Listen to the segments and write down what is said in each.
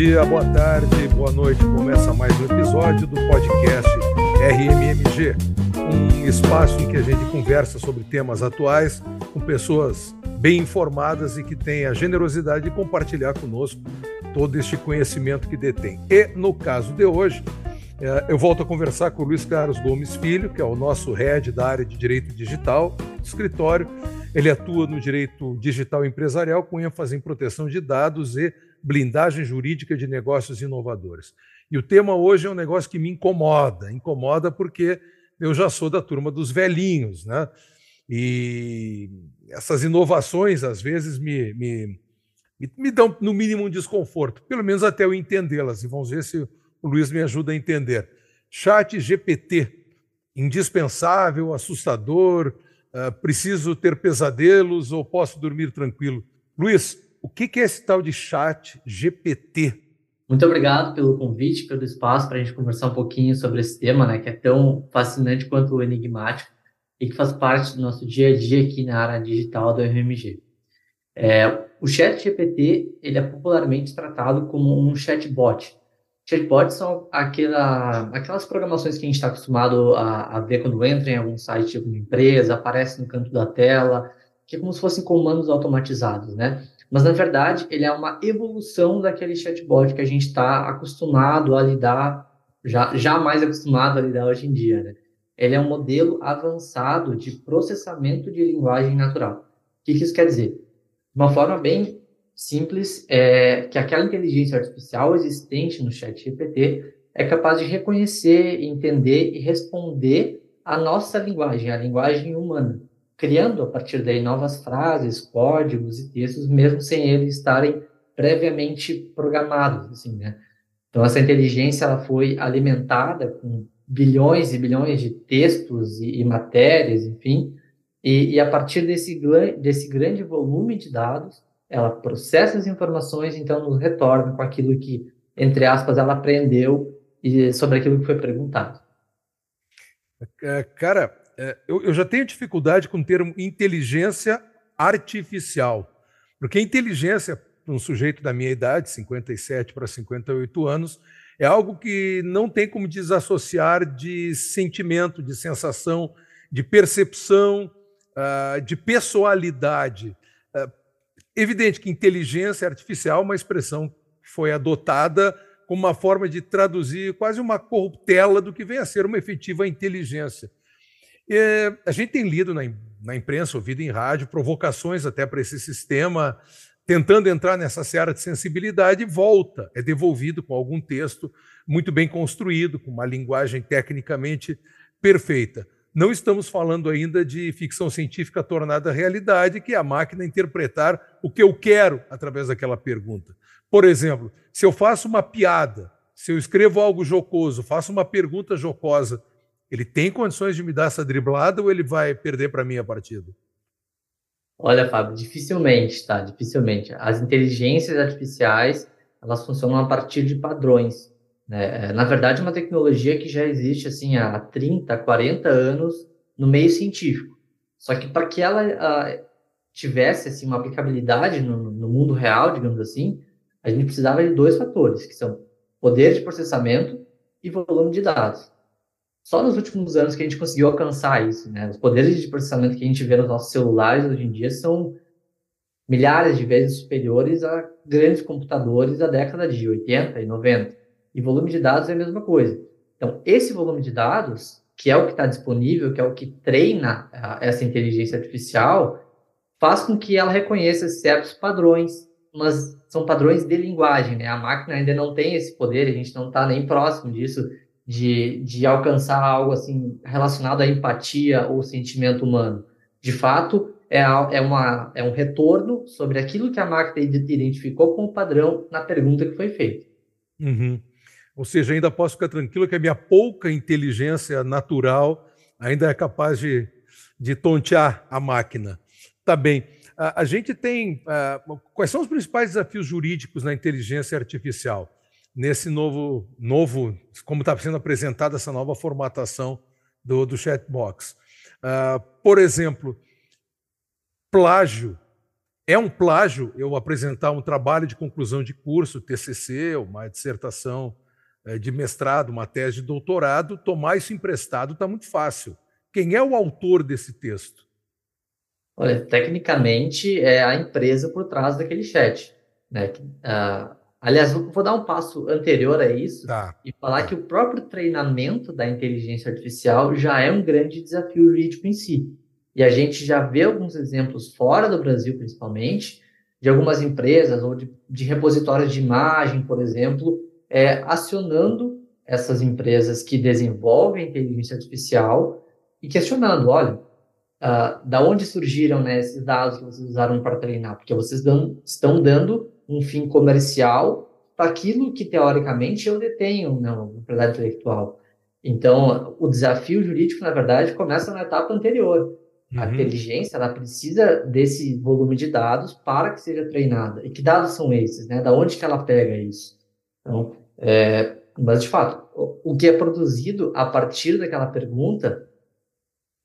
Dia, boa tarde, boa noite. Começa mais um episódio do podcast RMMG, um espaço em que a gente conversa sobre temas atuais com pessoas bem informadas e que têm a generosidade de compartilhar conosco todo este conhecimento que detém. E no caso de hoje, é, eu volto a conversar com o Luiz Carlos Gomes Filho, que é o nosso head da área de direito digital escritório. Ele atua no direito digital empresarial com ênfase em proteção de dados e blindagem jurídica de negócios inovadores. E o tema hoje é um negócio que me incomoda, incomoda porque eu já sou da turma dos velhinhos, né? E essas inovações às vezes me, me, me dão no mínimo um desconforto, pelo menos até eu entendê-las. E vamos ver se o Luiz me ajuda a entender. Chat GPT, indispensável, assustador, uh, preciso ter pesadelos ou posso dormir tranquilo? Luiz, o que é esse tal de chat GPT? Muito obrigado pelo convite, pelo espaço para a gente conversar um pouquinho sobre esse tema, né, que é tão fascinante quanto enigmático e que faz parte do nosso dia a dia aqui na área digital do RMG. É, o chat GPT ele é popularmente tratado como um chatbot. Chatbots são aquela, aquelas programações que a gente está acostumado a, a, ver quando entra em algum site de alguma empresa, aparece no canto da tela, que é como se fossem comandos automatizados, né? Mas, na verdade, ele é uma evolução daquele chatbot que a gente está acostumado a lidar, já, já mais acostumado a lidar hoje em dia. Né? Ele é um modelo avançado de processamento de linguagem natural. O que, que isso quer dizer? De uma forma bem simples, é que aquela inteligência artificial existente no chat GPT é capaz de reconhecer, entender e responder a nossa linguagem, a linguagem humana criando a partir daí novas frases, códigos e textos, mesmo sem eles estarem previamente programados, assim, né? Então essa inteligência ela foi alimentada com bilhões e bilhões de textos e, e matérias, enfim, e, e, a partir desse, desse grande volume de dados, ela processa as informações, então nos retorna com aquilo que, entre aspas, ela aprendeu e sobre aquilo que foi perguntado. É, cara, é, eu, eu já tenho dificuldade com o termo inteligência artificial, porque inteligência, para um sujeito da minha idade, 57 para 58 anos, é algo que não tem como desassociar de sentimento, de sensação, de percepção, uh, de pessoalidade. Uh, evidente que inteligência artificial é uma expressão que foi adotada como uma forma de traduzir quase uma corruptela do que vem a ser uma efetiva inteligência. É, a gente tem lido na, na imprensa, ouvido em rádio, provocações até para esse sistema, tentando entrar nessa seara de sensibilidade, volta, é devolvido com algum texto muito bem construído, com uma linguagem tecnicamente perfeita. Não estamos falando ainda de ficção científica tornada realidade, que é a máquina interpretar o que eu quero através daquela pergunta. Por exemplo, se eu faço uma piada, se eu escrevo algo jocoso, faço uma pergunta jocosa ele tem condições de me dar essa driblada ou ele vai perder para mim a partida? Olha, Fábio, dificilmente, tá? Dificilmente. As inteligências artificiais, elas funcionam a partir de padrões. Né? É, na verdade, é uma tecnologia que já existe assim há 30, 40 anos no meio científico. Só que para que ela tivesse assim, uma aplicabilidade no, no mundo real, digamos assim, a gente precisava de dois fatores, que são poder de processamento e volume de dados. Só nos últimos anos que a gente conseguiu alcançar isso, né? Os poderes de processamento que a gente vê nos nossos celulares hoje em dia são milhares de vezes superiores a grandes computadores da década de 80 e 90. E volume de dados é a mesma coisa. Então, esse volume de dados, que é o que está disponível, que é o que treina essa inteligência artificial, faz com que ela reconheça certos padrões, mas são padrões de linguagem, né? A máquina ainda não tem esse poder, a gente não está nem próximo disso de, de alcançar algo assim relacionado à empatia ou sentimento humano. De fato, é, é, uma, é um retorno sobre aquilo que a máquina identificou como padrão na pergunta que foi feita. Uhum. Ou seja, ainda posso ficar tranquilo que a minha pouca inteligência natural ainda é capaz de, de tontear a máquina. Tá bem. A, gente tem. Uh, quais são os principais desafios jurídicos na inteligência artificial? Nesse novo, novo como está sendo apresentada essa nova formatação do, do chatbox. Uh, por exemplo, plágio é um plágio eu apresentar um trabalho de conclusão de curso, TCC, uma dissertação eh, de mestrado, uma tese de doutorado, tomar isso emprestado está muito fácil. Quem é o autor desse texto? Olha, tecnicamente é a empresa por trás daquele chat. Né? Uh, aliás, vou dar um passo anterior a isso tá. e falar tá. que o próprio treinamento da inteligência artificial já é um grande desafio jurídico em si. E a gente já vê alguns exemplos fora do Brasil, principalmente, de algumas empresas ou de, de repositórios de imagem, por exemplo, é, acionando essas empresas que desenvolvem inteligência artificial e questionando, olha, uh, da onde surgiram né, esses dados que vocês usaram para treinar? Porque vocês dão, estão dando um fim comercial para aquilo que, teoricamente, eu detenho na né, propriedade intelectual. Então, o desafio jurídico, na verdade, começa na etapa anterior. Uhum. A inteligência, ela precisa desse volume de dados para que seja treinada. E que dados são esses, né? Da onde que ela pega isso? Então, é, mas, de fato, o, o que é produzido a partir daquela pergunta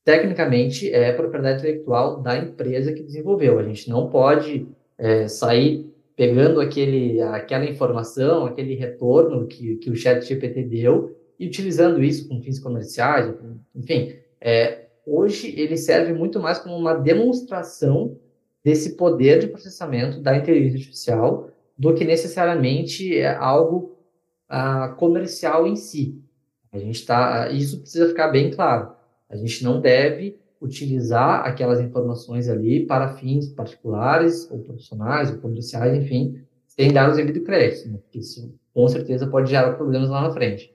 tecnicamente é propriedade intelectual da empresa que desenvolveu. A gente não pode é, sair pegando aquele, aquela informação, aquele retorno que, que o chat GPT deu e utilizando isso com fins comerciais, enfim. É, hoje ele serve muito mais como uma demonstração desse poder de processamento da inteligência artificial do que necessariamente algo ah, comercial em si. A gente está, isso precisa ficar bem claro. A gente não deve utilizar aquelas informações ali para fins particulares, ou profissionais, ou comerciais, enfim, sem dar os devido crédito, né? porque isso com certeza pode gerar problemas lá na frente.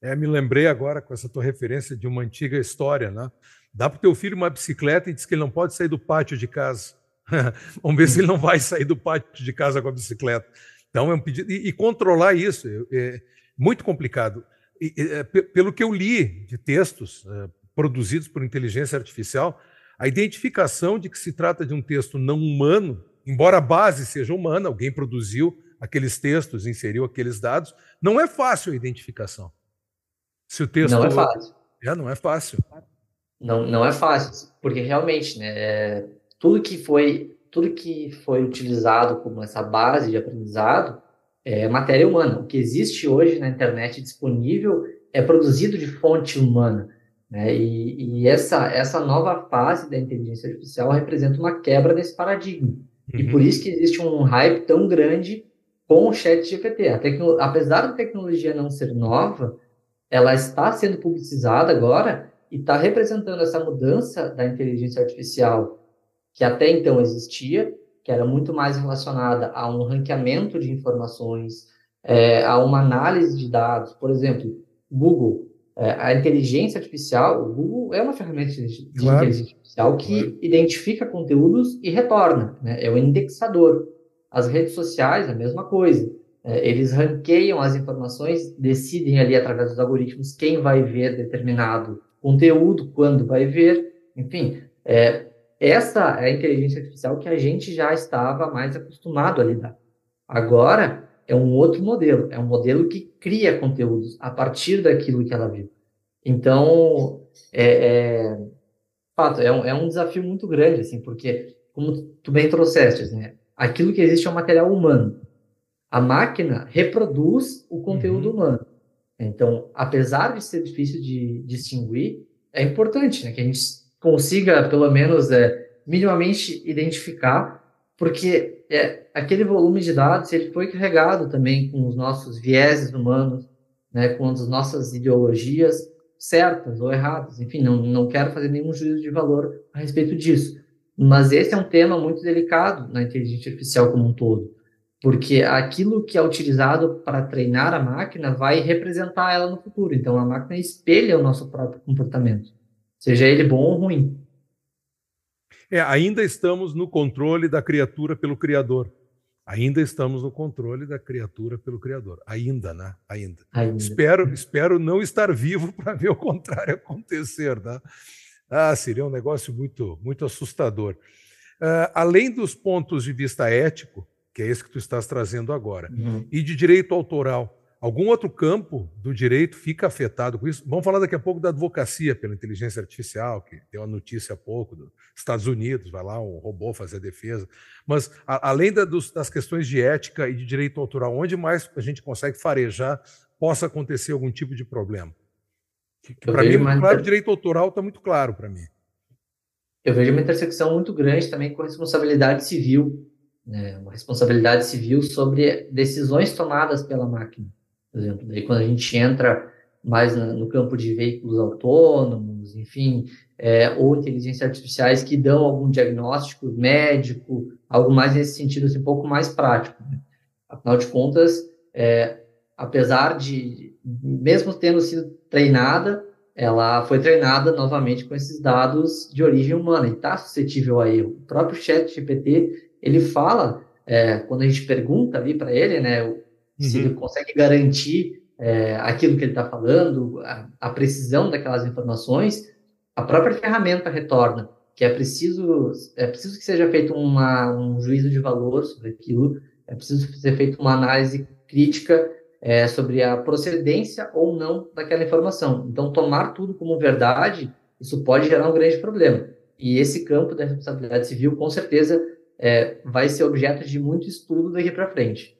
É, me lembrei agora com essa tua referência de uma antiga história, né? Dá para o teu filho uma bicicleta e diz que ele não pode sair do pátio de casa. Vamos ver se ele não vai sair do pátio de casa com a bicicleta. Então é um pedido e, e controlar isso é, é muito complicado. E, é, pelo que eu li de textos, é, produzidos por inteligência artificial, a identificação de que se trata de um texto não humano, embora a base seja humana, alguém produziu aqueles textos, inseriu aqueles dados, não é fácil a identificação. Se o texto não é fácil. É, não é fácil. Não, não é fácil, porque realmente, né, é, tudo que foi tudo que foi utilizado como essa base de aprendizado é matéria humana. O que existe hoje na internet disponível é produzido de fonte humana. Né? E, e, essa, essa nova fase da inteligência artificial representa uma quebra desse paradigma. Uhum. E por isso que existe um hype tão grande com o chat GPT. Apesar da tecnologia não ser nova, ela está sendo publicizada agora e está representando essa mudança da inteligência artificial que até então existia, que era muito mais relacionada a um ranqueamento de informações, é, a uma análise de dados. Por exemplo, Google a inteligência artificial, o Google é uma ferramenta de, claro. inteligência artificial que claro. identifica conteúdos e retorna, né? é o indexador. As redes sociais, a mesma coisa. É, eles ranqueiam as informações, decidem ali através dos algoritmos quem vai ver determinado conteúdo, quando vai ver, enfim. É, essa é a inteligência artificial que a gente já estava mais acostumado a lidar. Agora, é um outro modelo, é um modelo que cria conteúdos a partir daquilo que ela viu. Então, é, é fato, é um, é um desafio muito grande, assim, porque, como tu bem trouxeste, né, aquilo que existe é um material humano. A máquina reproduz o conteúdo uhum. humano. Então, apesar de ser difícil de distinguir, é importante né, que a gente consiga, pelo menos, é, minimamente identificar porque é, aquele volume de dados ele foi carregado também com os nossos vieses humanos, né, com as nossas ideologias certas ou erradas. Enfim, não, não quero fazer nenhum juízo de valor a respeito disso. Mas esse é um tema muito delicado na inteligência artificial como um todo, porque aquilo que é utilizado para treinar a máquina vai representar ela no futuro. Então, a máquina espelha o nosso próprio comportamento, seja ele bom ou ruim. É, ainda estamos no controle da criatura pelo Criador. Ainda estamos no controle da criatura pelo Criador. Ainda, né? Ainda. Ainda. Espero, espero não estar vivo para ver o contrário acontecer, né? Ah, seria um negócio muito, muito assustador. Uh, além dos pontos de vista ético, que é esse que tu estás trazendo agora, uhum. e de direito autoral, Algum outro campo do direito fica afetado com isso? Vamos falar daqui a pouco da advocacia pela inteligência artificial, que deu uma notícia há pouco dos Estados Unidos, vai lá um robô fazer a defesa. Mas, a, além da, dos, das questões de ética e de direito autoral, onde mais a gente consegue farejar possa acontecer algum tipo de problema? Para mim, uma... claro, direito autoral está muito claro para mim. Eu vejo uma intersecção muito grande também com responsabilidade civil, né? uma responsabilidade civil sobre decisões tomadas pela máquina por exemplo. Daí quando a gente entra mais no campo de veículos autônomos, enfim, é, ou inteligências artificiais que dão algum diagnóstico médico, algo mais nesse sentido, assim, um pouco mais prático. Né? Afinal de contas, é, apesar de, mesmo tendo sido treinada, ela foi treinada novamente com esses dados de origem humana e está suscetível a erro. O próprio chat GPT, ele fala, é, quando a gente pergunta ali para ele, né, uhum. se ele uhum. consegue garantir é, aquilo que ele está falando, a, a, precisão daquelas informações, a própria ferramenta retorna que é preciso é preciso que seja feito uma, um juízo de valor sobre aquilo, é preciso ser feita uma análise crítica é, sobre a procedência ou não daquela informação. Então, tomar tudo como verdade, isso pode gerar um grande problema. E esse campo da responsabilidade civil, com certeza, é, vai ser objeto de muito estudo daqui para frente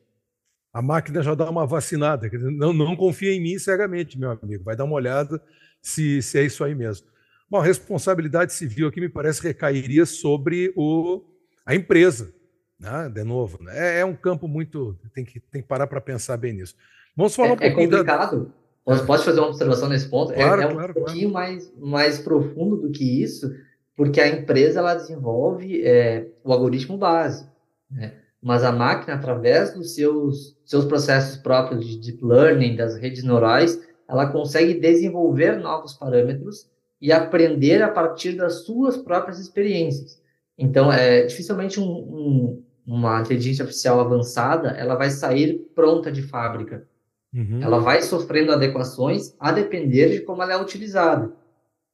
a máquina já dá uma vacinada. Não, não confia em mim cegamente, meu amigo. Vai dar uma olhada se, se é isso aí mesmo. Bom, a responsabilidade civil aqui me parece recairia sobre o, a empresa. Né? De novo, né? é, é, um campo muito. Tem que, tem que parar para pensar bem nisso. Vamos falar é, um pouquinho. É complicado. Da... Posso fazer uma observação nesse ponto? É, claro, é, é um claro, pouquinho claro. Mais, mais profundo do que isso, porque a empresa ela desenvolve é, o algoritmo base. Né? Mas a máquina, através dos seus, seus processos próprios de deep learning, das redes neurais, ela consegue desenvolver novos parâmetros e aprender a partir das suas próprias experiências. Então, é dificilmente um, um, uma inteligência artificial avançada, ela vai sair pronta de fábrica. Uhum. Ela vai sofrendo adequações a depender de como ela é utilizada.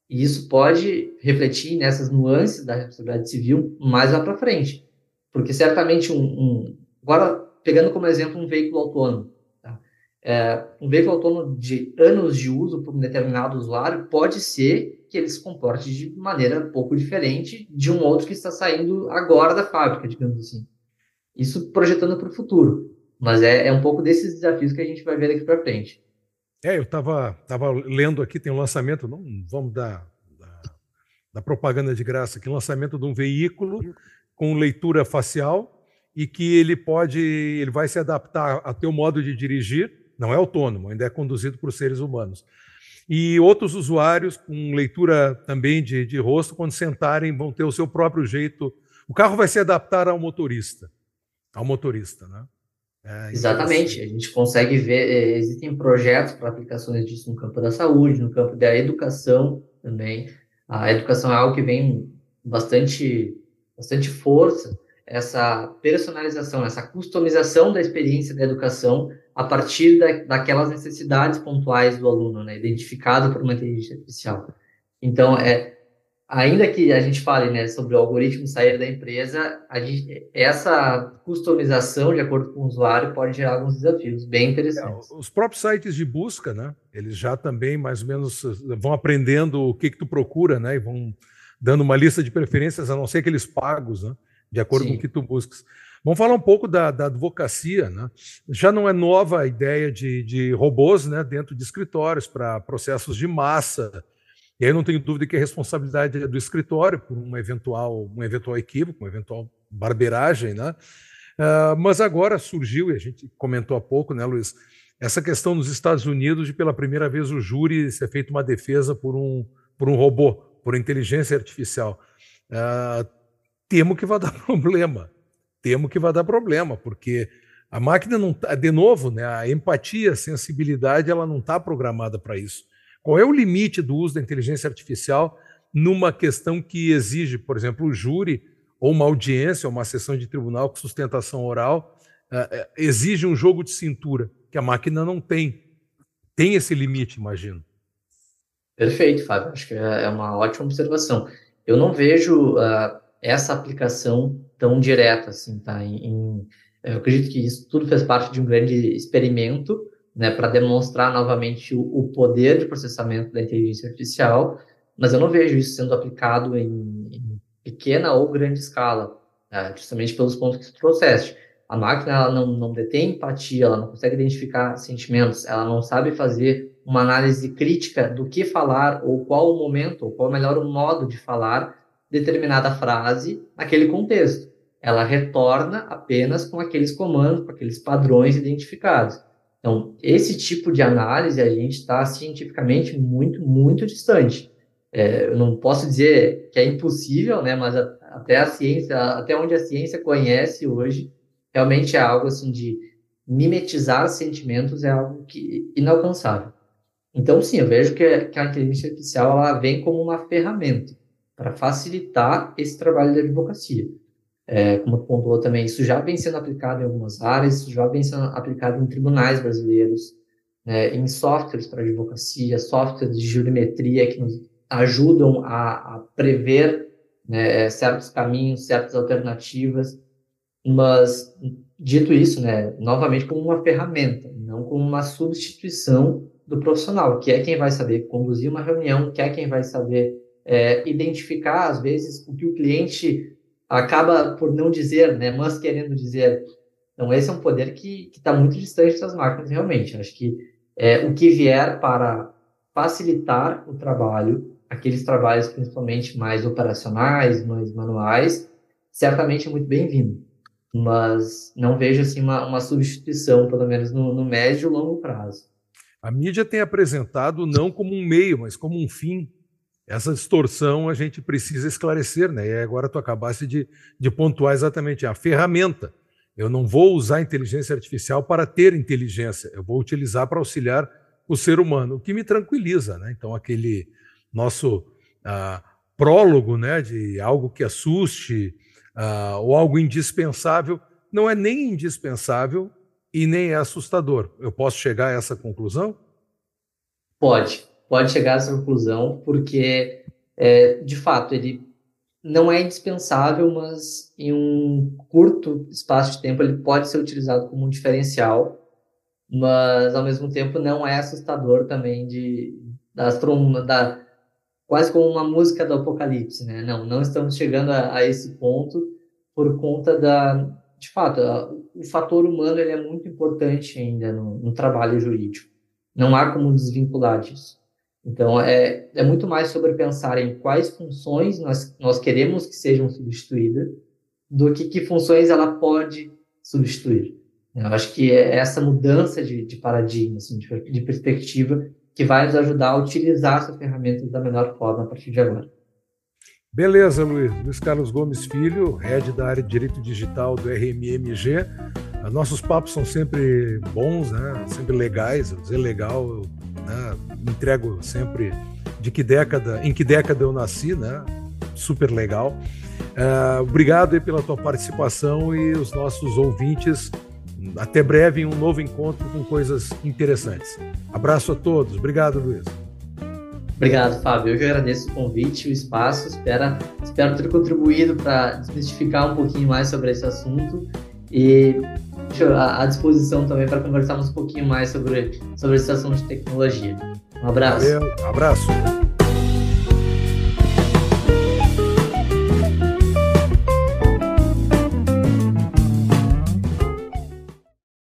E isso pode refletir nessas nuances da responsabilidade civil mais lá para frente. Porque certamente um, um, Agora, pegando como exemplo um veículo autônomo. Tá? É, um veículo autônomo de anos de uso por um determinado usuário pode ser que ele se comporte de maneira pouco diferente de um outro que está saindo agora da fábrica, digamos assim. Isso projetando para o futuro. Mas é, é um pouco desses desafios que a gente vai ver daqui para frente. É, eu estava tava lendo aqui, tem um lançamento, não vamos dar, dar propaganda de graça um lançamento de um veículo com leitura facial e que ele pode, ele vai se adaptar a teu modo de dirigir, não é autônomo, ainda é conduzido por seres humanos. E outros usuários com leitura também de, de rosto, quando sentarem, vão ter o seu próprio jeito. O carro vai se adaptar ao motorista, ao motorista, né? É, Exatamente, a gente consegue ver, é, existem projetos para aplicações disso no campo da saúde, no campo da educação também. A educação é algo que vem bastante bastante força essa personalização, essa customização da experiência da educação a partir da, daquelas necessidades pontuais do aluno, né, identificado por uma inteligência artificial. Então, é, ainda que a gente fale né, sobre o algoritmo sair da empresa, gente, essa customização de acordo com o usuário pode gerar alguns desafios bem interessantes. É, os próprios sites de busca, né, eles já também mais ou menos vão aprendendo o que, que tu procura, né, e vão dando uma lista de preferências, a não ser aqueles pagos, né? de acordo Sim. com o que tu buscas. Vamos falar um pouco da, da advocacia. Né? Já não é nova a ideia de, de robôs né, dentro de escritórios para processos de massa. E aí não tenho dúvida que a responsabilidade é do escritório por uma eventual, um eventual equívoco, uma eventual barbeiragem. Né? Uh, mas agora surgiu, e a gente comentou há pouco, né, Luiz, essa questão nos Estados Unidos de pela primeira vez o júri ser feito uma defesa por um, por um robô por inteligência artificial. Uh, temo que vai dar problema. Temo que vai dar problema, porque a máquina não está, de novo, né, a empatia, a sensibilidade, ela não está programada para isso. Qual é o limite do uso da inteligência artificial numa questão que exige, por exemplo, o júri ou uma audiência, ou uma sessão de tribunal com sustentação oral, uh, exige um jogo de cintura que a máquina não tem. Tem esse limite, imagino. Perfeito, Fábio. Acho que é, é uma ótima observação. Eu não vejo uh, essa aplicação tão direta, assim, tá? Em, em, eu acredito que isso tudo fez parte de um grande experimento, né, para demonstrar novamente o, o, poder de processamento da inteligência artificial, mas eu não vejo isso sendo aplicado em, em pequena ou grande escala, né, justamente pelos pontos que tu trouxeste. A máquina ela não, não detém empatia, ela não consegue identificar sentimentos, ela não sabe fazer uma análise crítica do que falar, ou qual o momento, ou qual o melhor modo de falar determinada frase naquele contexto. Ela retorna apenas com aqueles comandos, com aqueles padrões identificados. Então, esse tipo de análise a gente está cientificamente muito, muito distante. É, eu não posso dizer que é impossível, né, mas a, até a ciência, até onde a ciência conhece hoje, realmente é algo assim de mimetizar sentimentos é algo que inalcançável. Então, sim, eu vejo que, que a inteligência artificial ela vem como uma ferramenta para facilitar esse trabalho de advocacia. É, como tu pontuou também, isso já vem sendo aplicado em algumas áreas, isso já vem sendo aplicado em tribunais brasileiros, né, em softwares para advocacia, softwares de jurimetria que nos ajudam a, a prever né, certos caminhos, certas alternativas, mas dito isso, né, novamente como uma ferramenta, não como uma substituição do profissional, que é quem vai saber conduzir uma reunião, que é quem vai saber é, identificar, às vezes, o que o cliente acaba por não dizer, né, mas querendo dizer. Então, esse é um poder que está muito distante das máquinas, realmente. Acho que é, o que vier para facilitar o trabalho, aqueles trabalhos principalmente mais operacionais, mais manuais, certamente é muito bem-vindo. Mas não vejo assim uma, uma substituição, pelo menos no, no médio e longo prazo. A mídia tem apresentado não como um meio, mas como um fim essa distorção a gente precisa esclarecer, né? E agora tu acabaste de, de pontuar exatamente a ferramenta. Eu não vou usar inteligência artificial para ter inteligência, eu vou utilizar para auxiliar o ser humano, o que me tranquiliza, né? Então, aquele nosso ah, prólogo, né, de algo que assuste ah, ou algo indispensável, não é nem indispensável e nem é assustador. Eu posso chegar a essa conclusão? Pode, pode chegar a essa conclusão, porque, é, de fato, ele não é indispensável, mas em um curto espaço de tempo ele pode ser utilizado como um diferencial, mas ao mesmo tempo não é assustador também de da, da quase como uma música do apocalipse, né? Não, não estamos chegando a, a esse ponto por conta da, de fato, o fator humano ele é muito importante ainda no, no trabalho jurídico. Não há como desvincular disso. Então, é, é muito mais sobre pensar em quais funções nós, nós queremos que sejam substituídas do que que funções ela pode substituir. Eu acho que é essa mudança de, de paradigma, assim, de, de perspectiva, que vai nos ajudar a utilizar essas ferramentas da melhor forma a partir de agora. Beleza, Luiz. Luiz Carlos Gomes Filho, head da área de Direito Digital do RMMG. Nossos papos são sempre bons, né? sempre legais. Eu dizer legal, eu né? entrego sempre de que década, em que década eu nasci, né? Super legal. Uh, obrigado pela tua participação e os nossos ouvintes. Até breve em um novo encontro com coisas interessantes. Abraço a todos. Obrigado, Luiz. Obrigado, Fábio. Eu que agradeço o convite, o espaço. Espero, espero ter contribuído para desmistificar um pouquinho mais sobre esse assunto. E à disposição também para conversarmos um pouquinho mais sobre, sobre esse assunto de tecnologia. Um abraço. Valeu, um abraço.